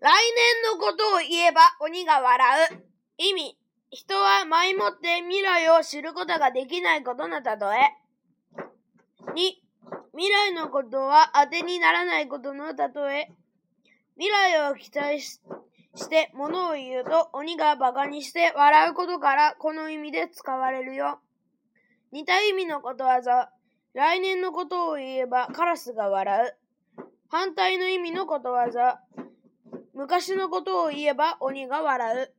来年のことを言えば鬼が笑う。意味。人は前もって未来を知ることができないことの例え。2、未来のことは当てにならないことの例え。未来を期待しして物を言うと鬼が馬鹿にして笑うことからこの意味で使われるよ。似た意味のことわざ。来年のことを言えばカラスが笑う。反対の意味のことわざ。昔のことを言えば鬼が笑う。